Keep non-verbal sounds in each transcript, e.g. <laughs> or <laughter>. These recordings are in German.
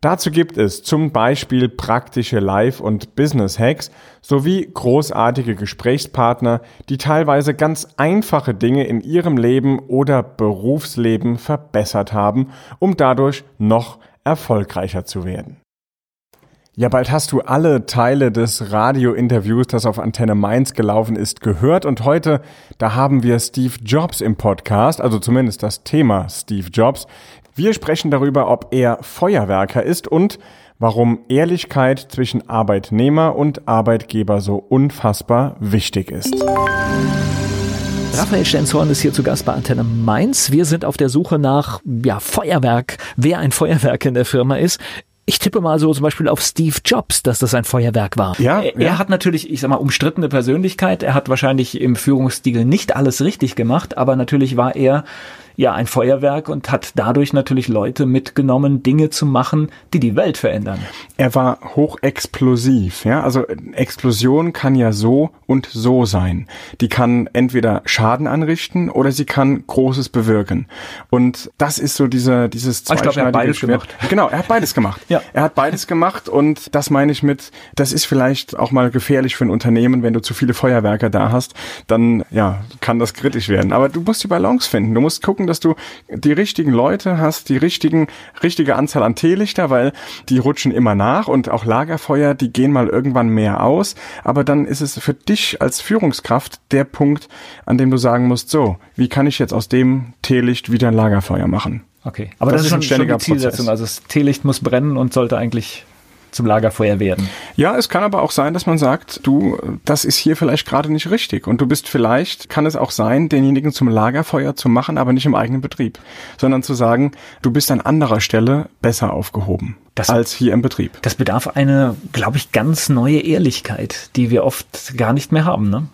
Dazu gibt es zum Beispiel praktische Live- und Business-Hacks sowie großartige Gesprächspartner, die teilweise ganz einfache Dinge in ihrem Leben oder Berufsleben verbessert haben, um dadurch noch erfolgreicher zu werden. Ja, bald hast du alle Teile des Radiointerviews, das auf Antenne Mainz gelaufen ist, gehört. Und heute, da haben wir Steve Jobs im Podcast, also zumindest das Thema Steve Jobs. Wir sprechen darüber, ob er Feuerwerker ist und warum Ehrlichkeit zwischen Arbeitnehmer und Arbeitgeber so unfassbar wichtig ist. Raphael Stenzhorn ist hier zu Gast bei Antenne Mainz. Wir sind auf der Suche nach ja, Feuerwerk, wer ein Feuerwerk in der Firma ist. Ich tippe mal so zum Beispiel auf Steve Jobs, dass das ein Feuerwerk war. Ja, er, ja. er hat natürlich, ich sag mal, umstrittene Persönlichkeit. Er hat wahrscheinlich im Führungsstil nicht alles richtig gemacht, aber natürlich war er ja ein Feuerwerk und hat dadurch natürlich Leute mitgenommen, Dinge zu machen, die die Welt verändern. Er war hochexplosiv, ja. Also Explosion kann ja so und so sein. Die kann entweder Schaden anrichten oder sie kann Großes bewirken. Und das ist so diese, dieses Ah, ich glaube, er hat beides Schwert. gemacht. <laughs> Genau, er hat beides gemacht. Ja. Er hat beides gemacht und das meine ich mit, das ist vielleicht auch mal gefährlich für ein Unternehmen, wenn du zu viele Feuerwerker da hast, dann ja, kann das kritisch werden. Aber du musst die Balance finden. Du musst gucken, dass du die richtigen Leute hast, die richtigen, richtige Anzahl an Teelichter, weil die rutschen immer nach und auch Lagerfeuer, die gehen mal irgendwann mehr aus. Aber dann ist es für dich als Führungskraft der Punkt, an dem du sagen musst, so, wie kann ich jetzt aus dem Teelicht wieder ein Lagerfeuer machen? Okay, aber Das das, ist ein ist schon, schon die ständiger Zielsetzung. Prozess. Also das Teelicht muss brennen und sollte eigentlich zum Lagerfeuer werden. Ja, es kann aber auch sein, dass man sagt, du, das ist hier vielleicht gerade nicht richtig. Und du bist vielleicht, kann es auch sein, denjenigen zum Lagerfeuer zu machen, aber nicht im eigenen Betrieb, sondern zu sagen, du bist an anderer Stelle besser aufgehoben Das- als hier im Betrieb. Das bedarf eine, glaube ich, ganz neue Ehrlichkeit, die wir oft gar nicht mehr haben. Ne?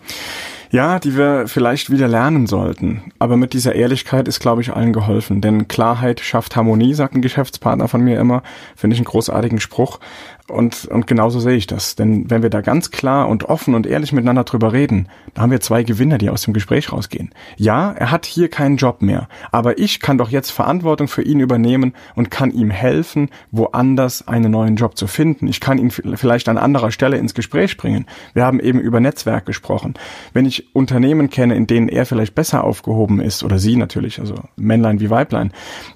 Ja, die wir vielleicht wieder lernen sollten. Aber mit dieser Ehrlichkeit ist, glaube ich, allen geholfen. Denn Klarheit schafft Harmonie, sagt ein Geschäftspartner von mir immer. Finde ich einen großartigen Spruch. Und, und genauso sehe ich das. Denn wenn wir da ganz klar und offen und ehrlich miteinander drüber reden, da haben wir zwei Gewinner, die aus dem Gespräch rausgehen. Ja, er hat hier keinen Job mehr. Aber ich kann doch jetzt Verantwortung für ihn übernehmen und kann ihm helfen, woanders einen neuen Job zu finden. Ich kann ihn vielleicht an anderer Stelle ins Gespräch bringen. Wir haben eben über Netzwerk gesprochen. Wenn ich Unternehmen kenne, in denen er vielleicht besser aufgehoben ist, oder sie natürlich, also Männlein wie Weiblein,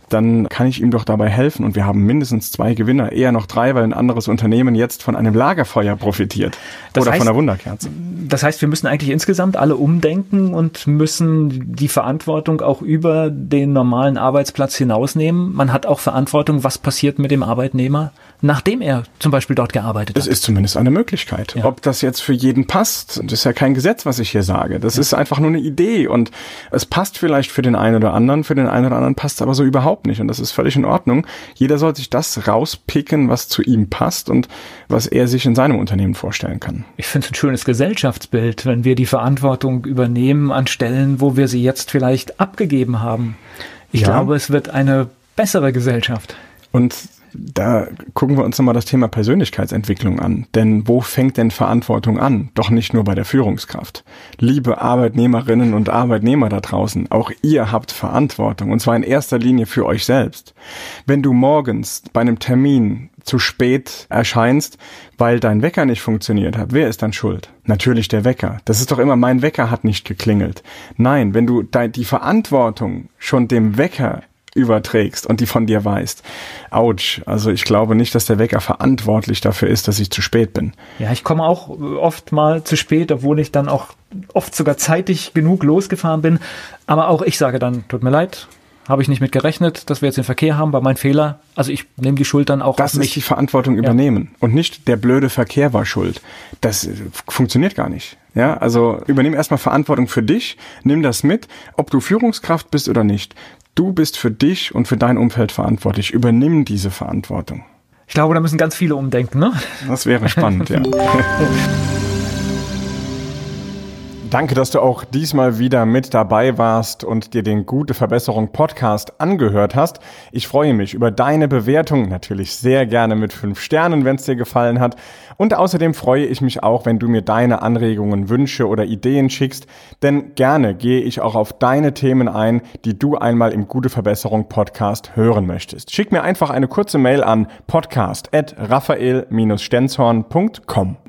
dann kann ich ihm doch dabei helfen. Und wir haben mindestens zwei Gewinner, eher noch drei, weil ein anderes Unternehmen jetzt von einem Lagerfeuer profitiert. Das oder heißt- von einer Wunderkerze. Das heißt, wir müssen eigentlich insgesamt alle umdenken und müssen die Verantwortung auch über den normalen Arbeitsplatz hinausnehmen. Man hat auch Verantwortung, was passiert mit dem Arbeitnehmer, nachdem er zum Beispiel dort gearbeitet Es hat. ist zumindest eine Möglichkeit. Ja. Ob das jetzt für jeden passt, das ist ja kein Gesetz, was ich hier sage. Das ist einfach nur eine Idee und es passt vielleicht für den einen oder anderen, für den einen oder anderen passt es aber so überhaupt nicht und das ist völlig in Ordnung. Jeder soll sich das rauspicken, was zu ihm passt und was er sich in seinem Unternehmen vorstellen kann. Ich finde es ein schönes Gesellschaftsbild, wenn wir die Verantwortung übernehmen an Stellen, wo wir sie jetzt vielleicht abgegeben haben. Ich Ja. glaube, es wird eine bessere Gesellschaft. Und da gucken wir uns nochmal das Thema Persönlichkeitsentwicklung an. Denn wo fängt denn Verantwortung an? Doch nicht nur bei der Führungskraft. Liebe Arbeitnehmerinnen und Arbeitnehmer da draußen, auch ihr habt Verantwortung. Und zwar in erster Linie für euch selbst. Wenn du morgens bei einem Termin zu spät erscheinst, weil dein Wecker nicht funktioniert hat, wer ist dann schuld? Natürlich der Wecker. Das ist doch immer, mein Wecker hat nicht geklingelt. Nein, wenn du die Verantwortung schon dem Wecker überträgst und die von dir weißt. Autsch, also ich glaube nicht, dass der Wecker verantwortlich dafür ist, dass ich zu spät bin. Ja, ich komme auch äh, oft mal zu spät, obwohl ich dann auch oft sogar zeitig genug losgefahren bin. Aber auch ich sage dann, tut mir leid, habe ich nicht mit gerechnet, dass wir jetzt den Verkehr haben, war mein Fehler. Also ich nehme die Schuld dann auch Das auf ist die mich. Verantwortung übernehmen und nicht der blöde Verkehr war schuld. Das äh, funktioniert gar nicht. Ja, also übernimm erstmal Verantwortung für dich, nimm das mit, ob du Führungskraft bist oder nicht. Du bist für dich und für dein Umfeld verantwortlich. Übernimm diese Verantwortung. Ich glaube, da müssen ganz viele umdenken, ne? Das wäre spannend, ja. <laughs> Danke, dass du auch diesmal wieder mit dabei warst und dir den Gute Verbesserung Podcast angehört hast. Ich freue mich über deine Bewertung, natürlich sehr gerne mit fünf Sternen, wenn es dir gefallen hat. Und außerdem freue ich mich auch, wenn du mir deine Anregungen, Wünsche oder Ideen schickst, denn gerne gehe ich auch auf deine Themen ein, die du einmal im Gute Verbesserung Podcast hören möchtest. Schick mir einfach eine kurze Mail an podcast@raphael-stenzhorn.com.